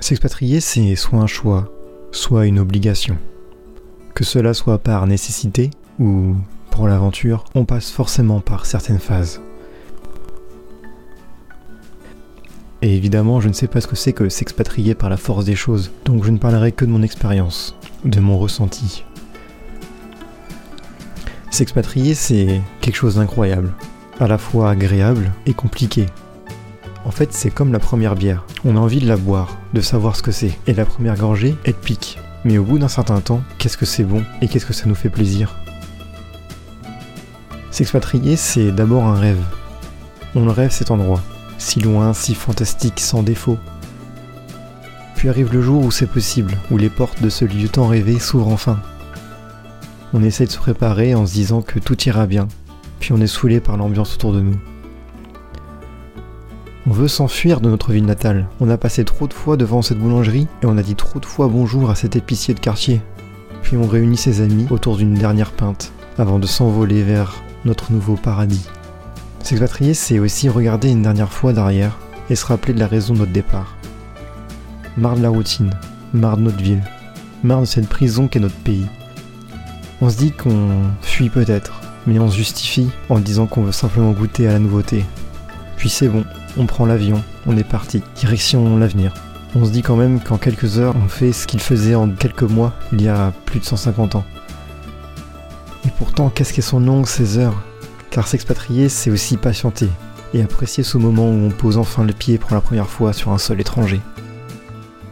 S'expatrier, c'est soit un choix, soit une obligation. Que cela soit par nécessité ou pour l'aventure, on passe forcément par certaines phases. Et évidemment, je ne sais pas ce que c'est que s'expatrier par la force des choses, donc je ne parlerai que de mon expérience, de mon ressenti. S'expatrier, c'est quelque chose d'incroyable, à la fois agréable et compliqué. En fait, c'est comme la première bière. On a envie de la boire, de savoir ce que c'est. Et la première gorgée, elle pique. Mais au bout d'un certain temps, qu'est-ce que c'est bon et qu'est-ce que ça nous fait plaisir? S'expatrier, c'est d'abord un rêve. On rêve cet endroit, si loin, si fantastique, sans défaut. Puis arrive le jour où c'est possible, où les portes de ce lieu tant rêvé s'ouvrent enfin. On essaie de se préparer en se disant que tout ira bien, puis on est saoulé par l'ambiance autour de nous. On veut s'enfuir de notre ville natale. On a passé trop de fois devant cette boulangerie et on a dit trop de fois bonjour à cet épicier de quartier. Puis on réunit ses amis autour d'une dernière pinte avant de s'envoler vers notre nouveau paradis. S'expatrier, c'est aussi regarder une dernière fois derrière et se rappeler de la raison de notre départ. Marre de la routine, marre de notre ville, marre de cette prison qu'est notre pays. On se dit qu'on fuit peut-être, mais on se justifie en disant qu'on veut simplement goûter à la nouveauté. Puis c'est bon, on prend l'avion, on est parti, direction l'avenir. On se dit quand même qu'en quelques heures, on fait ce qu'il faisait en quelques mois, il y a plus de 150 ans. Et pourtant, qu'est-ce qu'elles sont longues ces heures? Car s'expatrier, c'est aussi patienter et apprécier ce moment où on pose enfin le pied pour la première fois sur un sol étranger.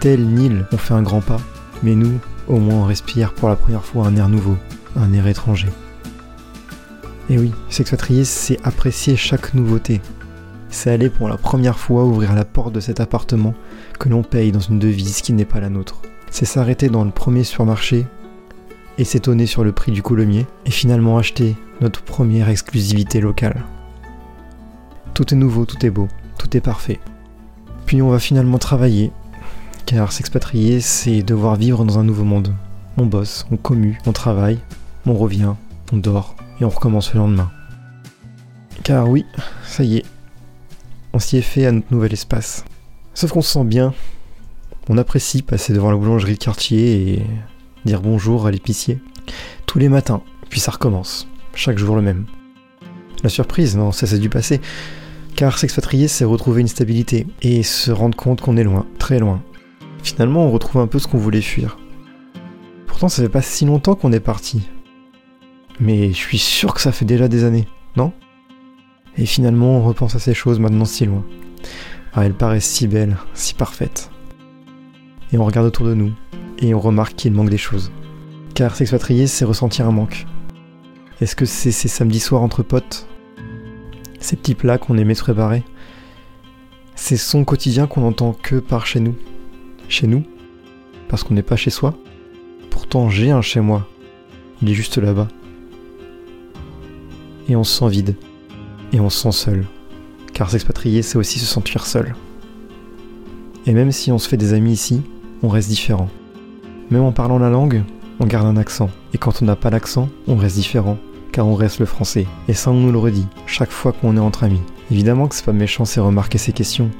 Tel Nil, on fait un grand pas, mais nous, au moins, on respire pour la première fois un air nouveau, un air étranger. Et oui, s'expatrier, c'est apprécier chaque nouveauté, c'est aller pour la première fois ouvrir la porte de cet appartement que l'on paye dans une devise qui n'est pas la nôtre. C'est s'arrêter dans le premier supermarché et s'étonner sur le prix du coulommier et finalement acheter notre première exclusivité locale. Tout est nouveau, tout est beau, tout est parfait. Puis on va finalement travailler, car s'expatrier, c'est devoir vivre dans un nouveau monde. On bosse, on commue, on travaille, on revient, on dort, et on recommence le lendemain. Car oui, ça y est, on s'y est fait à notre nouvel espace. Sauf qu'on se sent bien, on apprécie passer devant la boulangerie de quartier et dire bonjour à l'épicier. Tous les matins, puis ça recommence, chaque jour le même. La surprise, non, ça c'est du passé. Car s'expatrier, c'est retrouver une stabilité et se rendre compte qu'on est loin, très loin. Finalement, on retrouve un peu ce qu'on voulait fuir. Pourtant, ça fait pas si longtemps qu'on est parti. Mais je suis sûr que ça fait déjà des années, non? Et finalement, on repense à ces choses maintenant si loin. Ah, elles paraissent si belles, si parfaites. Et on regarde autour de nous, et on remarque qu'il manque des choses. Car s'expatrier, c'est ressentir un manque. Est-ce que c'est ces samedis soirs entre potes? Ces petits plats qu'on aimait préparer? Ces sons quotidiens qu'on entend que par chez nous? Chez nous? Parce qu'on n'est pas chez soi? Pourtant, j'ai un chez moi. Il est juste là-bas. Et on se sent vide et on se sent seul. Car s'expatrier, c'est aussi se sentir seul. Et même si on se fait des amis ici, on reste différent. Même en parlant la langue, on garde un accent. Et quand on n'a pas l'accent, on reste différent. Car on reste le français. Et ça, on nous le redit, chaque fois qu'on est entre amis. Évidemment que c'est pas méchant ces remarques et ces questions.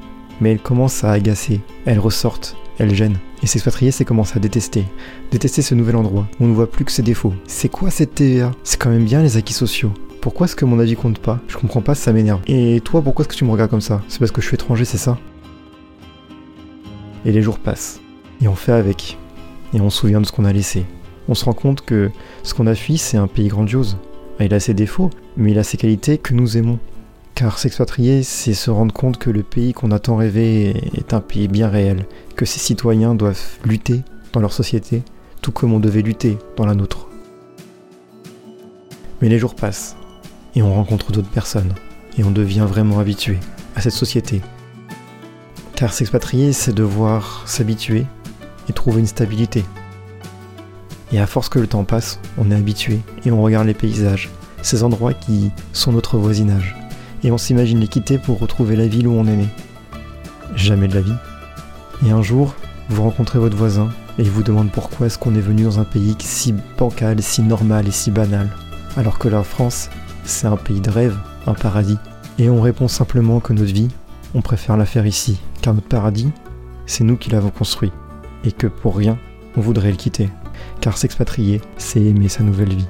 Mais elles commencent à agacer. Elles ressortent. Elles gênent. Et s'expatrier, c'est commencer à détester. Détester ce nouvel endroit. On ne voit plus que ses défauts. C'est quoi cette TVA C'est quand même bien les acquis sociaux. Pourquoi est-ce que mon avis compte pas Je comprends pas, ça m'énerve. Et toi, pourquoi est-ce que tu me regardes comme ça C'est parce que je suis étranger, c'est ça Et les jours passent. Et on fait avec. Et on se souvient de ce qu'on a laissé. On se rend compte que ce qu'on a fui, c'est un pays grandiose. Il a ses défauts, mais il a ses qualités que nous aimons. Car s'expatrier, c'est se rendre compte que le pays qu'on a tant rêvé est un pays bien réel, que ses citoyens doivent lutter dans leur société, tout comme on devait lutter dans la nôtre. Mais les jours passent, et on rencontre d'autres personnes, et on devient vraiment habitué à cette société. Car s'expatrier, c'est devoir s'habituer et trouver une stabilité. Et à force que le temps passe, on est habitué et on regarde les paysages, ces endroits qui sont notre voisinage. Et on s'imagine les quitter pour retrouver la ville où on est né. Jamais de la vie. Et un jour, vous rencontrez votre voisin et il vous demande pourquoi est-ce qu'on est venu dans un pays si bancal, si normal et si banal. Alors que la France, c'est un pays de rêve, un paradis. Et on répond simplement que notre vie, on préfère la faire ici, car notre paradis, c'est nous qui l'avons construit, et que pour rien, on voudrait le quitter. Car s'expatrier, c'est aimer sa nouvelle vie.